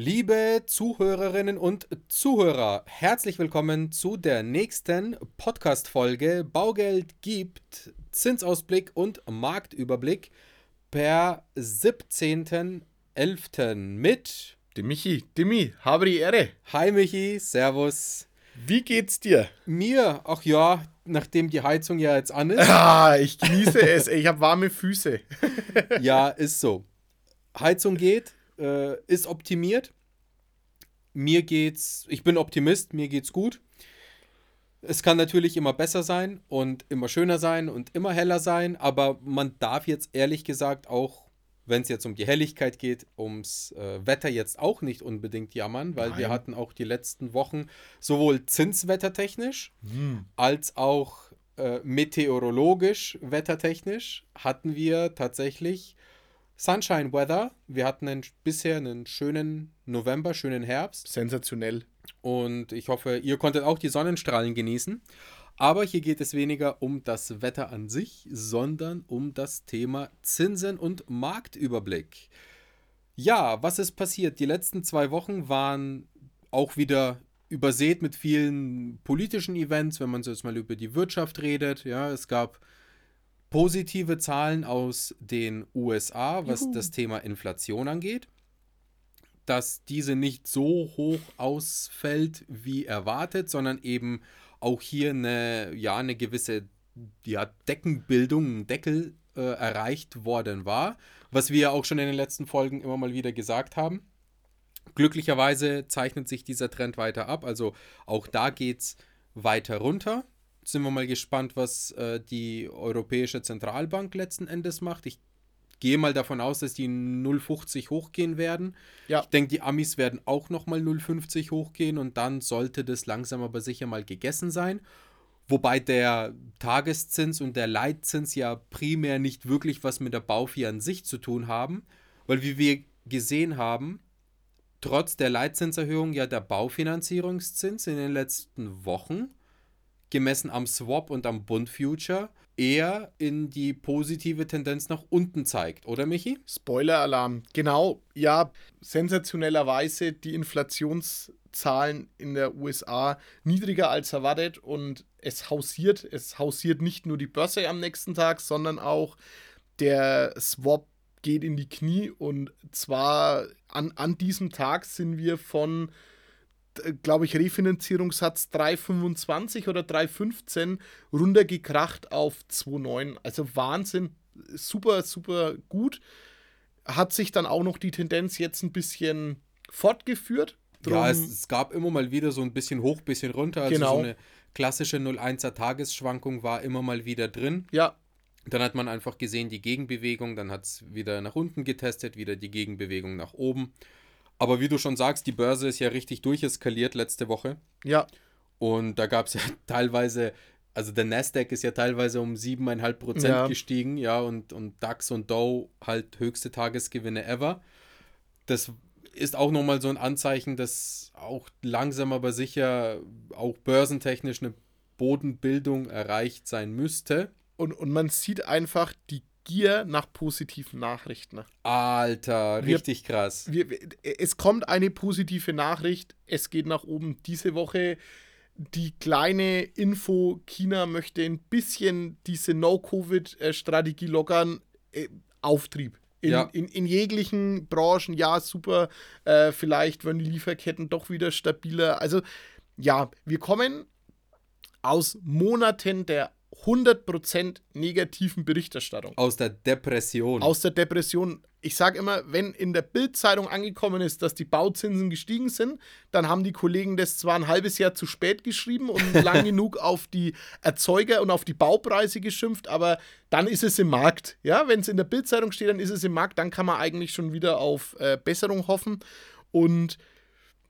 Liebe Zuhörerinnen und Zuhörer, herzlich willkommen zu der nächsten Podcast-Folge Baugeld gibt Zinsausblick und Marktüberblick per 17.11. mit dem Michi. Dimi, habe die Ehre. Hi Michi, Servus. Wie geht's dir? Mir, ach ja, nachdem die Heizung ja jetzt an ist. Ah, ich genieße es. Ich habe warme Füße. ja, ist so. Heizung geht, äh, ist optimiert. Mir geht's, ich bin Optimist, mir geht's gut. Es kann natürlich immer besser sein und immer schöner sein und immer heller sein, aber man darf jetzt ehrlich gesagt auch, wenn es jetzt um die Helligkeit geht, ums äh, Wetter jetzt auch nicht unbedingt jammern, weil Nein. wir hatten auch die letzten Wochen sowohl zinswettertechnisch hm. als auch äh, meteorologisch wettertechnisch hatten wir tatsächlich Sunshine Weather. Wir hatten einen, bisher einen schönen November, schönen Herbst. Sensationell. Und ich hoffe, ihr konntet auch die Sonnenstrahlen genießen. Aber hier geht es weniger um das Wetter an sich, sondern um das Thema Zinsen und Marktüberblick. Ja, was ist passiert? Die letzten zwei Wochen waren auch wieder übersät mit vielen politischen Events, wenn man so jetzt mal über die Wirtschaft redet. Ja, es gab positive Zahlen aus den USA, was Juhu. das Thema Inflation angeht. Dass diese nicht so hoch ausfällt wie erwartet, sondern eben auch hier eine, ja, eine gewisse ja, Deckenbildung, ein Deckel äh, erreicht worden war, was wir auch schon in den letzten Folgen immer mal wieder gesagt haben. Glücklicherweise zeichnet sich dieser Trend weiter ab, also auch da geht es weiter runter sind wir mal gespannt, was äh, die Europäische Zentralbank letzten Endes macht. Ich gehe mal davon aus, dass die 0,50 hochgehen werden. Ja. Ich denke, die Amis werden auch nochmal 0,50 hochgehen und dann sollte das langsam aber sicher mal gegessen sein. Wobei der Tageszins und der Leitzins ja primär nicht wirklich was mit der Baufi an sich zu tun haben, weil wie wir gesehen haben, trotz der Leitzinserhöhung ja der Baufinanzierungszins in den letzten Wochen gemessen am Swap und am Bund Future eher in die positive Tendenz nach unten zeigt, oder Michi? Spoiler-Alarm. Genau, ja, sensationellerweise die Inflationszahlen in der USA niedriger als erwartet und es hausiert, es hausiert nicht nur die Börse am nächsten Tag, sondern auch der Swap geht in die Knie und zwar an, an diesem Tag sind wir von glaube ich, Refinanzierungssatz 3,25 oder 3,15 runtergekracht auf 2,9. Also Wahnsinn, super, super gut. Hat sich dann auch noch die Tendenz jetzt ein bisschen fortgeführt. Drum ja, es, es, gab immer mal wieder so ein bisschen hoch, bisschen runter. Also genau. so eine klassische 0,1er Tagesschwankung war immer mal wieder drin. Ja. Dann hat man einfach gesehen, die Gegenbewegung, dann hat es wieder nach unten getestet, wieder die Gegenbewegung nach oben. Aber wie du schon sagst, die Börse ist ja richtig durcheskaliert letzte Woche. Ja. Und da gab es ja teilweise, also der Nasdaq ist ja teilweise um 7,5 Prozent ja. gestiegen, ja, und, und DAX und Dow halt höchste Tagesgewinne ever. Das ist auch nochmal so ein Anzeichen, dass auch langsam aber sicher auch börsentechnisch eine Bodenbildung erreicht sein müsste. Und, und man sieht einfach, die Gier nach positiven Nachrichten. Alter, richtig wir, krass. Wir, es kommt eine positive Nachricht. Es geht nach oben diese Woche. Die kleine Info, China möchte ein bisschen diese No-Covid-Strategie lockern. Äh, Auftrieb. In, ja. in, in, jeglichen Branchen, ja, super. Äh, vielleicht werden die Lieferketten doch wieder stabiler. Also, ja, wir kommen aus Monaten der 100% negativen Berichterstattung. Aus der Depression. Aus der Depression. Ich sage immer, wenn in der Bildzeitung angekommen ist, dass die Bauzinsen gestiegen sind, dann haben die Kollegen das zwar ein halbes Jahr zu spät geschrieben und lang genug auf die Erzeuger und auf die Baupreise geschimpft, aber dann ist es im Markt. Ja, wenn es in der Bildzeitung steht, dann ist es im Markt, dann kann man eigentlich schon wieder auf äh, Besserung hoffen und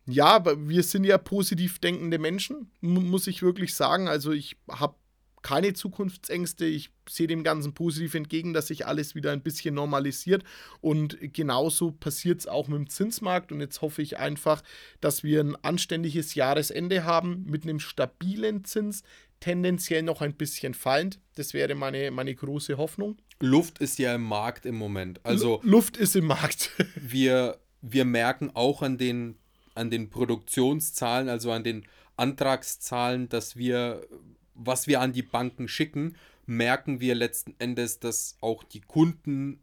ja, wir sind ja positiv denkende Menschen, muss ich wirklich sagen. Also ich habe keine Zukunftsängste. Ich sehe dem Ganzen positiv entgegen, dass sich alles wieder ein bisschen normalisiert. Und genauso passiert es auch mit dem Zinsmarkt. Und jetzt hoffe ich einfach, dass wir ein anständiges Jahresende haben mit einem stabilen Zins, tendenziell noch ein bisschen fallend. Das wäre meine, meine große Hoffnung. Luft ist ja im Markt im Moment. Also Luft ist im Markt. wir wir merken auch an den, an den Produktionszahlen, also an den Antragszahlen, dass wir, was wir an die Banken schicken, merken wir letzten Endes, dass auch die Kunden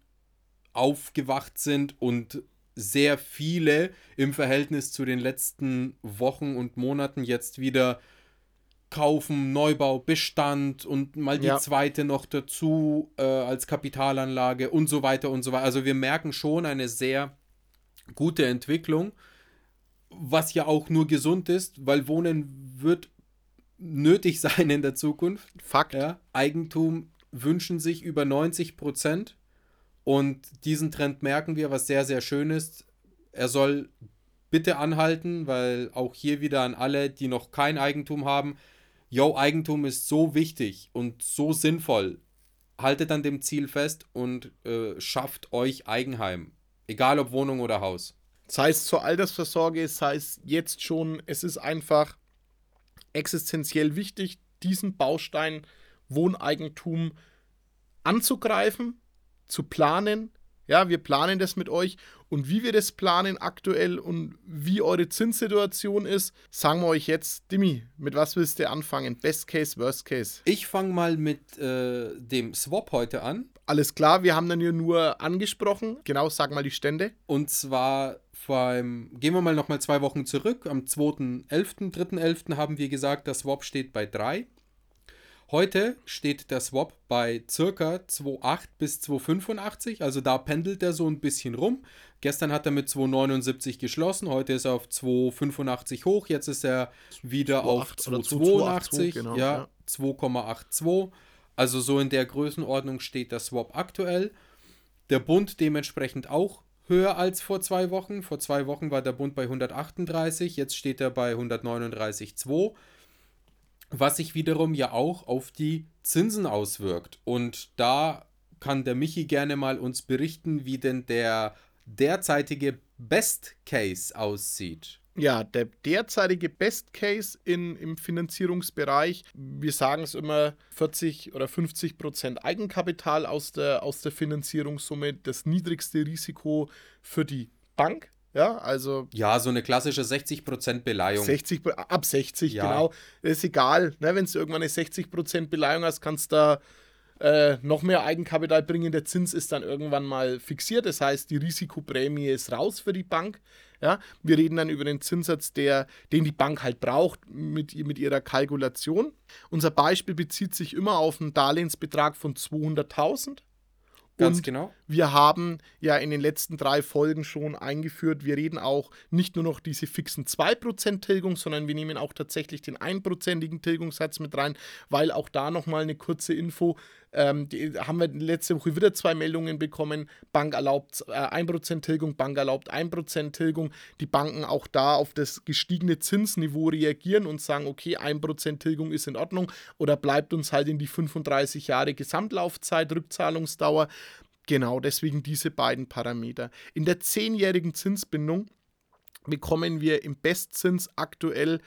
aufgewacht sind und sehr viele im Verhältnis zu den letzten Wochen und Monaten jetzt wieder kaufen, Neubau, Bestand und mal die ja. zweite noch dazu äh, als Kapitalanlage und so weiter und so weiter. Also wir merken schon eine sehr gute Entwicklung, was ja auch nur gesund ist, weil Wohnen wird nötig sein in der Zukunft. Fakt. Ja, Eigentum wünschen sich über 90 Prozent und diesen Trend merken wir, was sehr, sehr schön ist. Er soll bitte anhalten, weil auch hier wieder an alle, die noch kein Eigentum haben, yo, Eigentum ist so wichtig und so sinnvoll. Haltet an dem Ziel fest und äh, schafft euch Eigenheim. Egal ob Wohnung oder Haus. Sei es zur Altersvorsorge, sei es jetzt schon, es ist einfach existenziell wichtig, diesen Baustein Wohneigentum anzugreifen zu planen. Ja, wir planen das mit euch und wie wir das planen aktuell und wie eure Zinssituation ist, sagen wir euch jetzt. Dimi, mit was willst du anfangen? Best Case, Worst Case? Ich fange mal mit äh, dem Swap heute an. Alles klar, wir haben dann hier nur angesprochen. Genau, sag mal die Stände. Und zwar beim, gehen wir mal nochmal zwei Wochen zurück. Am 2.11., 3.11. haben wir gesagt, der Swap steht bei 3. Heute steht der Swap bei circa 2,8 bis 2,85, also da pendelt er so ein bisschen rum. Gestern hat er mit 2,79 geschlossen, heute ist er auf 2,85 hoch, jetzt ist er wieder 2, auf 2,82, genau, ja, ja. 2,82. Also so in der Größenordnung steht der Swap aktuell. Der Bund dementsprechend auch höher als vor zwei Wochen. Vor zwei Wochen war der Bund bei 138, jetzt steht er bei 139,2 was sich wiederum ja auch auf die Zinsen auswirkt. Und da kann der Michi gerne mal uns berichten, wie denn der derzeitige Best Case aussieht. Ja, der derzeitige Best Case in, im Finanzierungsbereich, wir sagen es immer, 40 oder 50 Prozent Eigenkapital aus der, aus der Finanzierungssumme, das niedrigste Risiko für die Bank. Ja, also. Ja, so eine klassische 60% Beleihung. 60, ab 60, ja. genau. Ist egal. Ne? Wenn du irgendwann eine 60% Beleihung hast, kannst du da äh, noch mehr Eigenkapital bringen. Der Zins ist dann irgendwann mal fixiert. Das heißt, die Risikoprämie ist raus für die Bank. Ja, wir reden dann über den Zinssatz, der, den die Bank halt braucht mit, mit ihrer Kalkulation. Unser Beispiel bezieht sich immer auf einen Darlehensbetrag von 200.000. Ganz und genau. Wir haben ja in den letzten drei Folgen schon eingeführt, wir reden auch nicht nur noch diese fixen 2% Tilgung, sondern wir nehmen auch tatsächlich den 1%igen Tilgungssatz mit rein, weil auch da nochmal eine kurze Info, ähm, die, haben wir letzte Woche wieder zwei Meldungen bekommen. Bank erlaubt äh, 1% Tilgung, Bank erlaubt 1% Tilgung. Die Banken auch da auf das gestiegene Zinsniveau reagieren und sagen, okay, 1% Tilgung ist in Ordnung oder bleibt uns halt in die 35 Jahre Gesamtlaufzeit, Rückzahlungsdauer. Genau, deswegen diese beiden Parameter. In der zehnjährigen Zinsbindung bekommen wir im Bestzins aktuell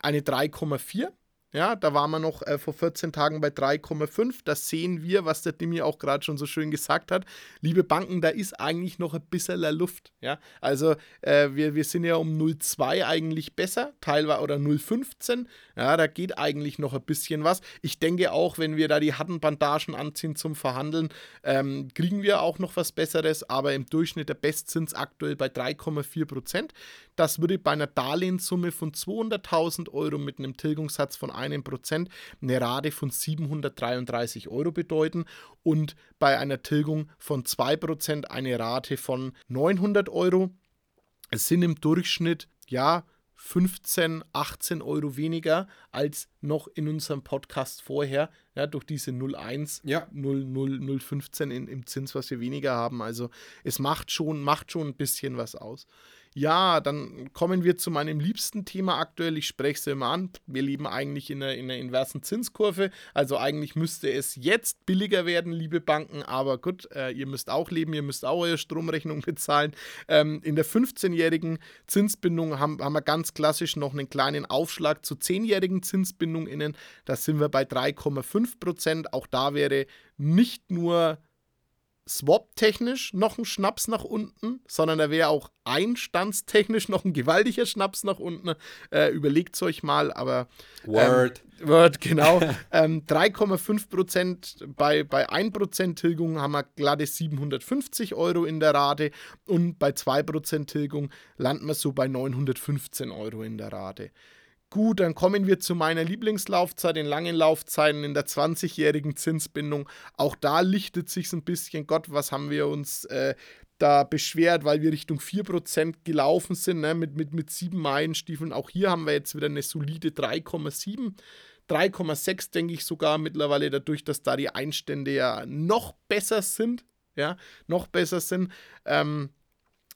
eine 3,4. Ja, da waren wir noch äh, vor 14 Tagen bei 3,5. Da sehen wir, was der Dimi auch gerade schon so schön gesagt hat. Liebe Banken, da ist eigentlich noch ein bisschen Luft. Ja, also äh, wir, wir sind ja um 0,2 eigentlich besser, teilweise oder 0,15. Ja, da geht eigentlich noch ein bisschen was. Ich denke auch, wenn wir da die harten Bandagen anziehen zum Verhandeln, ähm, kriegen wir auch noch was Besseres. Aber im Durchschnitt der Bestzins aktuell bei 3,4 Prozent. Das würde bei einer Darlehenssumme von 200.000 Euro mit einem Tilgungssatz von 1% eine Rate von 733 Euro bedeuten und bei einer Tilgung von 2% eine Rate von 900 Euro. Es sind im Durchschnitt, ja, 15, 18 Euro weniger als noch in unserem Podcast vorher, ja, durch diese 0,1, ja. 0, 0, 0,15 in, im Zins, was wir weniger haben. Also es macht schon, macht schon ein bisschen was aus. Ja, dann kommen wir zu meinem liebsten Thema aktuell. Ich spreche es immer an. Wir leben eigentlich in einer, in einer inversen Zinskurve. Also eigentlich müsste es jetzt billiger werden, liebe Banken. Aber gut, äh, ihr müsst auch leben, ihr müsst auch eure Stromrechnung bezahlen. Ähm, in der 15-jährigen Zinsbindung haben, haben wir ganz klassisch noch einen kleinen Aufschlag zur 10-jährigen Zinsbindung innen. Da sind wir bei 3,5 Prozent. Auch da wäre nicht nur swap-technisch noch ein Schnaps nach unten, sondern da wäre auch einstandstechnisch noch ein gewaltiger Schnaps nach unten. Äh, Überlegt es euch mal, aber. Word. Ähm, Word, genau. ähm, 3,5 Prozent bei, bei 1 Prozent Tilgung haben wir glatte 750 Euro in der Rate und bei 2 Prozent Tilgung landen wir so bei 915 Euro in der Rate. Gut, dann kommen wir zu meiner Lieblingslaufzeit, den langen Laufzeiten in der 20-jährigen Zinsbindung. Auch da lichtet sich ein bisschen. Gott, was haben wir uns äh, da beschwert, weil wir Richtung 4% gelaufen sind, ne, mit, mit, mit sieben Meilenstiefeln. Auch hier haben wir jetzt wieder eine solide 3,7. 3,6 denke ich sogar mittlerweile dadurch, dass da die Einstände ja noch besser sind. Ja, noch besser sind. Ähm,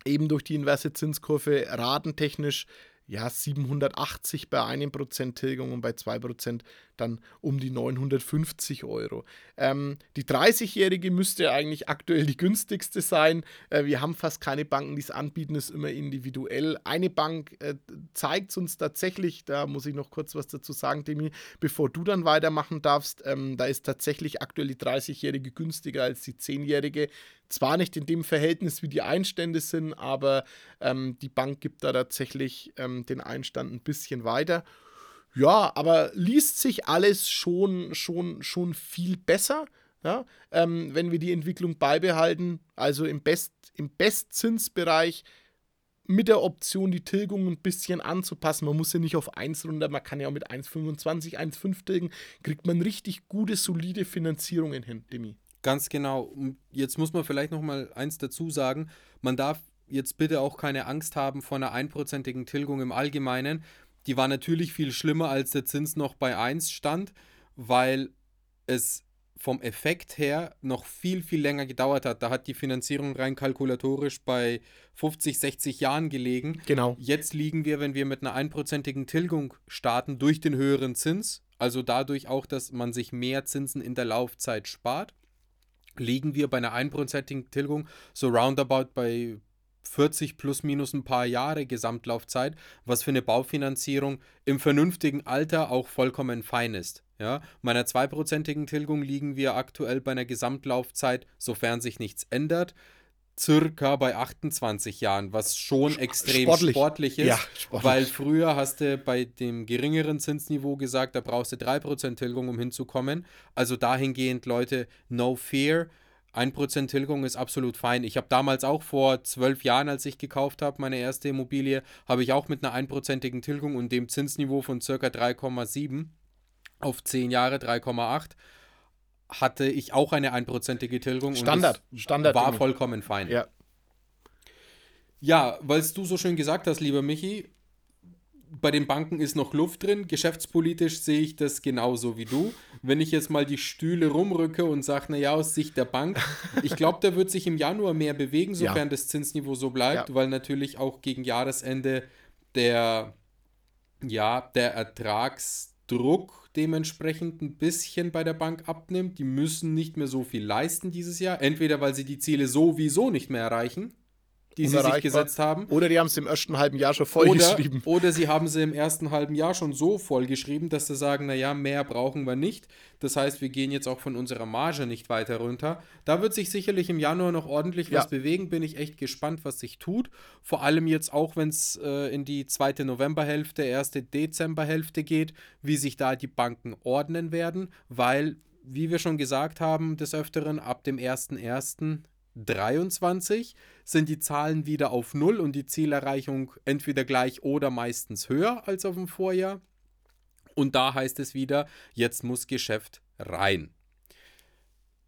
eben durch die inverse Zinskurve ratentechnisch ja, 780 bei 1% Tilgung und bei 2% dann um die 950 Euro. Ähm, die 30-jährige müsste eigentlich aktuell die günstigste sein. Äh, wir haben fast keine Banken, die es anbieten, ist immer individuell. Eine Bank äh, zeigt es uns tatsächlich, da muss ich noch kurz was dazu sagen, Demi, bevor du dann weitermachen darfst. Ähm, da ist tatsächlich aktuell die 30-jährige günstiger als die 10-jährige. Zwar nicht in dem Verhältnis, wie die Einstände sind, aber ähm, die Bank gibt da tatsächlich ähm, den Einstand ein bisschen weiter. Ja, aber liest sich alles schon, schon, schon viel besser, ja? Ähm, wenn wir die Entwicklung beibehalten. Also im, Best, im Bestzinsbereich mit der Option, die Tilgung ein bisschen anzupassen. Man muss ja nicht auf 1 runter, man kann ja auch mit 1,25, 1,5 tilgen, kriegt man richtig gute, solide Finanzierungen hin, Demi. Ganz genau. Jetzt muss man vielleicht noch mal eins dazu sagen. Man darf jetzt bitte auch keine Angst haben vor einer einprozentigen Tilgung im Allgemeinen. Die war natürlich viel schlimmer, als der Zins noch bei 1 stand, weil es vom Effekt her noch viel, viel länger gedauert hat. Da hat die Finanzierung rein kalkulatorisch bei 50, 60 Jahren gelegen. Genau. Jetzt liegen wir, wenn wir mit einer einprozentigen Tilgung starten, durch den höheren Zins, also dadurch auch, dass man sich mehr Zinsen in der Laufzeit spart, liegen wir bei einer einprozentigen Tilgung so roundabout bei 40 plus minus ein paar Jahre Gesamtlaufzeit, was für eine Baufinanzierung im vernünftigen Alter auch vollkommen fein ist. Ja, meiner zweiprozentigen Tilgung liegen wir aktuell bei einer Gesamtlaufzeit, sofern sich nichts ändert, circa bei 28 Jahren, was schon extrem sportlich, sportlich ist, ja, sportlich. weil früher hast du bei dem geringeren Zinsniveau gesagt, da brauchst du 3% Tilgung, um hinzukommen. Also dahingehend, Leute, no fear. 1% Tilgung ist absolut fein. Ich habe damals auch vor zwölf Jahren, als ich gekauft habe, meine erste Immobilie, habe ich auch mit einer einprozentigen Tilgung und dem Zinsniveau von ca. 3,7 auf 10 Jahre 3,8 hatte ich auch eine einprozentige Tilgung. Standard. Und Standard. War vollkommen fein. Ja. Ja, weil du so schön gesagt hast, lieber Michi, bei den Banken ist noch Luft drin. Geschäftspolitisch sehe ich das genauso wie du. Wenn ich jetzt mal die Stühle rumrücke und sage, naja, aus Sicht der Bank, ich glaube, da wird sich im Januar mehr bewegen, sofern ja. das Zinsniveau so bleibt, ja. weil natürlich auch gegen Jahresende der, ja, der Ertragsdruck dementsprechend ein bisschen bei der Bank abnimmt. Die müssen nicht mehr so viel leisten dieses Jahr. Entweder weil sie die Ziele sowieso nicht mehr erreichen die sie sich gesetzt haben. Oder die haben es im ersten halben Jahr schon vollgeschrieben. Oder, oder sie haben sie im ersten halben Jahr schon so vollgeschrieben, dass sie sagen, naja, mehr brauchen wir nicht. Das heißt, wir gehen jetzt auch von unserer Marge nicht weiter runter. Da wird sich sicherlich im Januar noch ordentlich ja. was bewegen. Bin ich echt gespannt, was sich tut. Vor allem jetzt auch, wenn es äh, in die zweite Novemberhälfte, erste Dezemberhälfte geht, wie sich da die Banken ordnen werden, weil wie wir schon gesagt haben, des Öfteren ab dem 1.1. 23 sind die Zahlen wieder auf Null und die Zielerreichung entweder gleich oder meistens höher als auf dem Vorjahr. Und da heißt es wieder, jetzt muss Geschäft rein.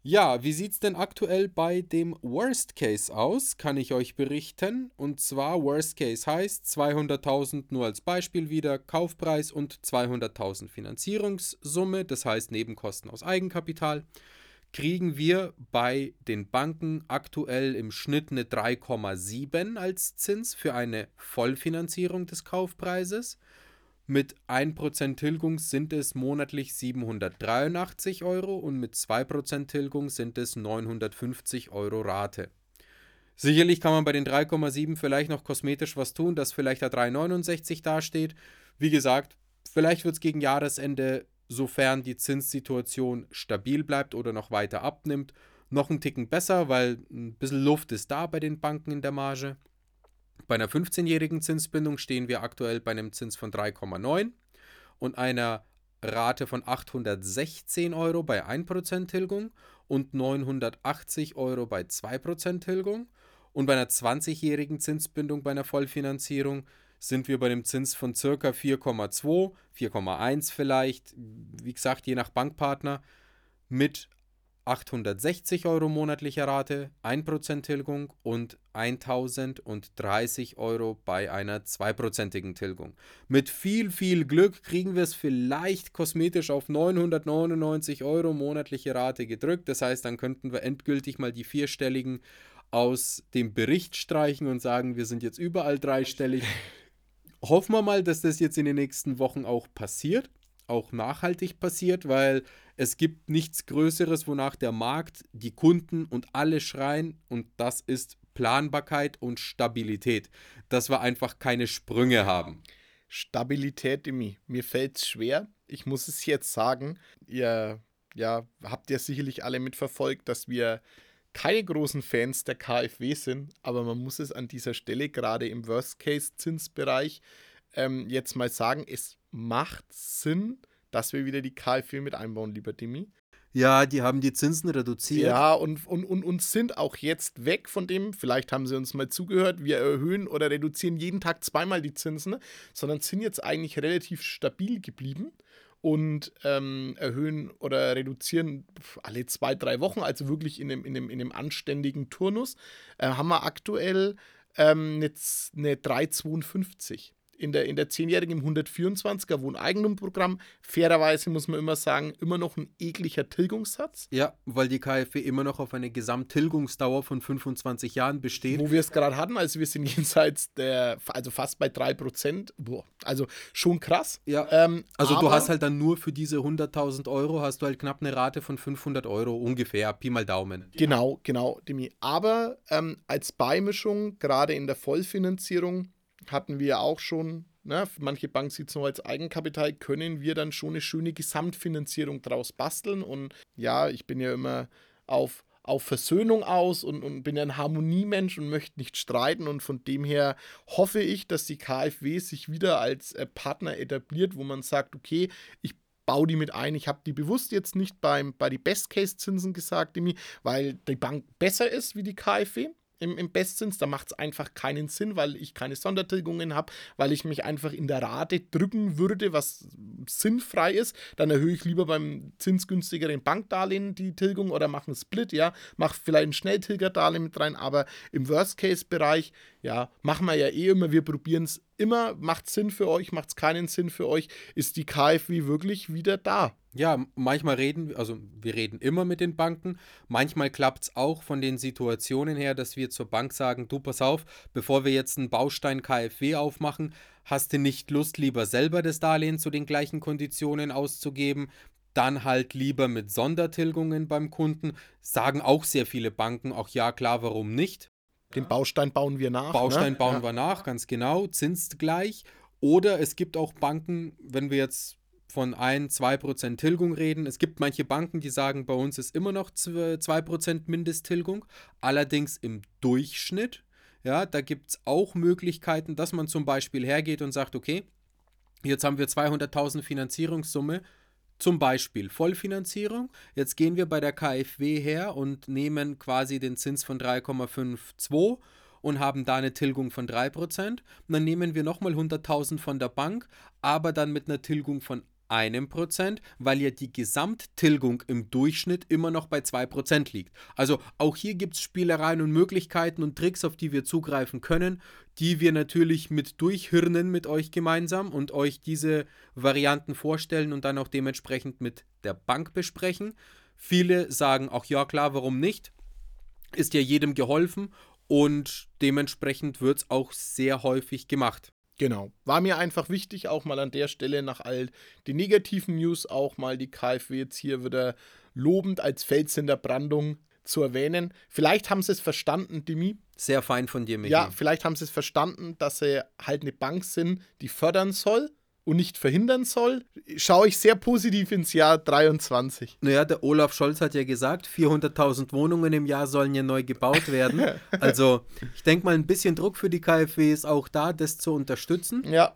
Ja, wie sieht es denn aktuell bei dem Worst Case aus, kann ich euch berichten. Und zwar Worst Case heißt 200.000 nur als Beispiel wieder Kaufpreis und 200.000 Finanzierungssumme, das heißt Nebenkosten aus Eigenkapital kriegen wir bei den Banken aktuell im Schnitt eine 3,7 als Zins für eine Vollfinanzierung des Kaufpreises. Mit 1% Tilgung sind es monatlich 783 Euro und mit 2% Tilgung sind es 950 Euro Rate. Sicherlich kann man bei den 3,7 vielleicht noch kosmetisch was tun, dass vielleicht der 3,69 dasteht. Wie gesagt, vielleicht wird es gegen Jahresende sofern die Zinssituation stabil bleibt oder noch weiter abnimmt, noch einen Ticken besser, weil ein bisschen Luft ist da bei den Banken in der Marge. Bei einer 15-jährigen Zinsbindung stehen wir aktuell bei einem Zins von 3,9 und einer Rate von 816 Euro bei 1% Tilgung und 980 Euro bei 2% Tilgung. Und bei einer 20-jährigen Zinsbindung bei einer Vollfinanzierung sind wir bei einem Zins von circa 4,2, 4,1 vielleicht, wie gesagt, je nach Bankpartner, mit 860 Euro monatlicher Rate, 1% Tilgung und 1030 Euro bei einer 2%igen Tilgung. Mit viel, viel Glück kriegen wir es vielleicht kosmetisch auf 999 Euro monatliche Rate gedrückt. Das heißt, dann könnten wir endgültig mal die vierstelligen aus dem Bericht streichen und sagen, wir sind jetzt überall dreistellig. Hoffen wir mal, dass das jetzt in den nächsten Wochen auch passiert, auch nachhaltig passiert, weil es gibt nichts Größeres, wonach der Markt, die Kunden und alle schreien und das ist Planbarkeit und Stabilität. Dass wir einfach keine Sprünge haben. Stabilität, Demi. Mir fällt es schwer. Ich muss es jetzt sagen. Ihr ja, habt ja sicherlich alle mitverfolgt, dass wir keine großen Fans der KfW sind, aber man muss es an dieser Stelle gerade im Worst-Case-Zinsbereich ähm, jetzt mal sagen, es macht Sinn, dass wir wieder die KfW mit einbauen, lieber Dimi. Ja, die haben die Zinsen reduziert. Ja, und, und, und, und sind auch jetzt weg von dem, vielleicht haben sie uns mal zugehört, wir erhöhen oder reduzieren jeden Tag zweimal die Zinsen, sondern sind jetzt eigentlich relativ stabil geblieben und ähm, erhöhen oder reduzieren alle zwei, drei Wochen, also wirklich in einem, in einem, in einem anständigen Turnus, äh, haben wir aktuell ähm, jetzt eine 3,52 in der, in der 10-jährigen im 124er Wohneigentumprogramm. Fairerweise muss man immer sagen, immer noch ein ekliger Tilgungssatz. Ja, weil die KfW immer noch auf eine Gesamttilgungsdauer von 25 Jahren besteht. Wo wir es gerade hatten, also wir sind jenseits der, also fast bei 3%. Boah, also schon krass. Ja, ähm, also du hast halt dann nur für diese 100.000 Euro, hast du halt knapp eine Rate von 500 Euro ungefähr, Pi mal Daumen. Genau, genau, Demi. Aber ähm, als Beimischung, gerade in der Vollfinanzierung, hatten wir auch schon, ne, manche Bank sieht es noch als Eigenkapital, können wir dann schon eine schöne Gesamtfinanzierung draus basteln. Und ja, ich bin ja immer auf, auf Versöhnung aus und, und bin ja ein Harmoniemensch und möchte nicht streiten. Und von dem her hoffe ich, dass die KfW sich wieder als äh, Partner etabliert, wo man sagt, okay, ich baue die mit ein. Ich habe die bewusst jetzt nicht beim, bei die Best-Case-Zinsen gesagt, weil die Bank besser ist wie die KfW im, im Bestzins. Da macht es einfach keinen Sinn, weil ich keine Sondertilgungen habe, weil ich mich einfach in der Rate drücken würde, was sinnfrei ist. Dann erhöhe ich lieber beim zinsgünstigeren Bankdarlehen die Tilgung oder mache einen Split, ja, mache vielleicht ein Schnelltilgerdarlehen mit rein, aber im Worst-Case-Bereich, ja, machen wir ja eh immer, wir probieren es immer, macht Sinn für euch, macht es keinen Sinn für euch, ist die KfW wirklich wieder da. Ja, manchmal reden, also wir reden immer mit den Banken. Manchmal klappt es auch von den Situationen her, dass wir zur Bank sagen, du pass auf, bevor wir jetzt einen Baustein KfW aufmachen, hast du nicht Lust, lieber selber das Darlehen zu den gleichen Konditionen auszugeben? Dann halt lieber mit Sondertilgungen beim Kunden. Sagen auch sehr viele Banken, auch ja klar, warum nicht? Den Baustein bauen wir nach. Baustein ne? bauen ja. wir nach, ganz genau, zinst gleich. Oder es gibt auch Banken, wenn wir jetzt von 1, 2% Tilgung reden. Es gibt manche Banken, die sagen, bei uns ist immer noch 2% Mindesttilgung, allerdings im Durchschnitt. Ja, da gibt es auch Möglichkeiten, dass man zum Beispiel hergeht und sagt, okay, jetzt haben wir 200.000 Finanzierungssumme, zum Beispiel Vollfinanzierung. Jetzt gehen wir bei der KfW her und nehmen quasi den Zins von 3,52 und haben da eine Tilgung von 3%. Und dann nehmen wir nochmal 100.000 von der Bank, aber dann mit einer Tilgung von einem Prozent, weil ja die Gesamttilgung im Durchschnitt immer noch bei 2% liegt. Also auch hier gibt es Spielereien und Möglichkeiten und Tricks, auf die wir zugreifen können, die wir natürlich mit durchhirnen mit euch gemeinsam und euch diese Varianten vorstellen und dann auch dementsprechend mit der Bank besprechen. Viele sagen auch ja klar, warum nicht? Ist ja jedem geholfen und dementsprechend wird es auch sehr häufig gemacht. Genau. War mir einfach wichtig, auch mal an der Stelle nach all den negativen News auch mal die KfW jetzt hier wieder lobend als Fels in der Brandung zu erwähnen. Vielleicht haben sie es verstanden, Demi. Sehr fein von dir, Michi. Ja, vielleicht haben sie es verstanden, dass sie halt eine Bank sind, die fördern soll und nicht verhindern soll, schaue ich sehr positiv ins Jahr 23. Naja, der Olaf Scholz hat ja gesagt, 400.000 Wohnungen im Jahr sollen ja neu gebaut werden. Also ich denke mal, ein bisschen Druck für die KfW ist auch da, das zu unterstützen. Ja.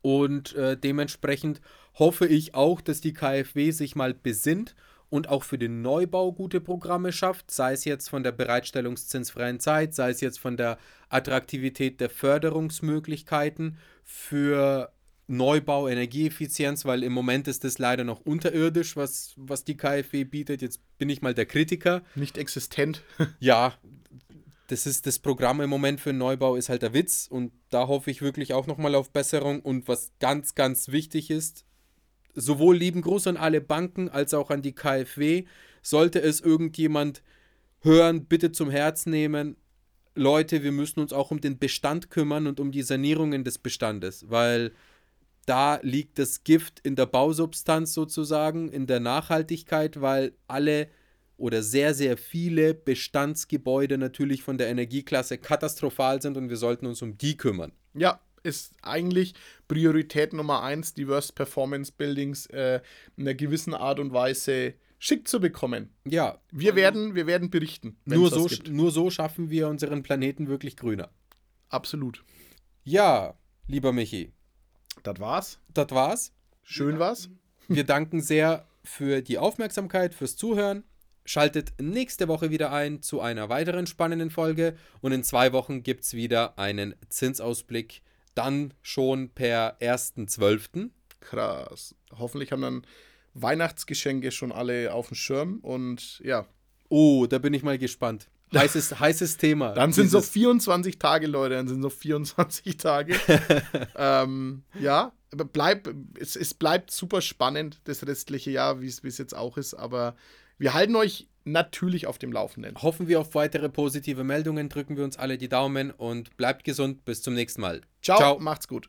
Und äh, dementsprechend hoffe ich auch, dass die KfW sich mal besinnt und auch für den Neubau gute Programme schafft, sei es jetzt von der bereitstellungszinsfreien Zeit, sei es jetzt von der Attraktivität der Förderungsmöglichkeiten für Neubau, Energieeffizienz, weil im Moment ist das leider noch unterirdisch, was, was die KfW bietet. Jetzt bin ich mal der Kritiker. Nicht existent. Ja, das ist das Programm im Moment für Neubau ist halt der Witz und da hoffe ich wirklich auch nochmal auf Besserung und was ganz, ganz wichtig ist, sowohl lieben Gruß an alle Banken als auch an die KfW, sollte es irgendjemand hören, bitte zum Herz nehmen, Leute, wir müssen uns auch um den Bestand kümmern und um die Sanierungen des Bestandes, weil da liegt das Gift in der Bausubstanz sozusagen, in der Nachhaltigkeit, weil alle oder sehr, sehr viele Bestandsgebäude natürlich von der Energieklasse katastrophal sind und wir sollten uns um die kümmern. Ja, ist eigentlich Priorität Nummer eins, die Worst Performance Buildings äh, in einer gewissen Art und Weise schick zu bekommen. Ja. Wir werden, wir werden berichten. Nur so, nur so schaffen wir unseren Planeten wirklich grüner. Absolut. Ja, lieber Michi. Das war's. Das war's. Schön war's. Wir danken sehr für die Aufmerksamkeit, fürs Zuhören. Schaltet nächste Woche wieder ein zu einer weiteren spannenden Folge und in zwei Wochen gibt es wieder einen Zinsausblick, dann schon per 1.12. Krass. Hoffentlich haben dann Weihnachtsgeschenke schon alle auf dem Schirm und ja. Oh, da bin ich mal gespannt. Heißes, heißes Thema. Dann sind es so 24 Tage, Leute, dann sind es so 24 Tage. ähm, ja, aber bleib, es, es bleibt super spannend, das restliche Jahr, wie es jetzt auch ist, aber wir halten euch natürlich auf dem Laufenden. Hoffen wir auf weitere positive Meldungen, drücken wir uns alle die Daumen und bleibt gesund. Bis zum nächsten Mal. Ciao, Ciao. macht's gut.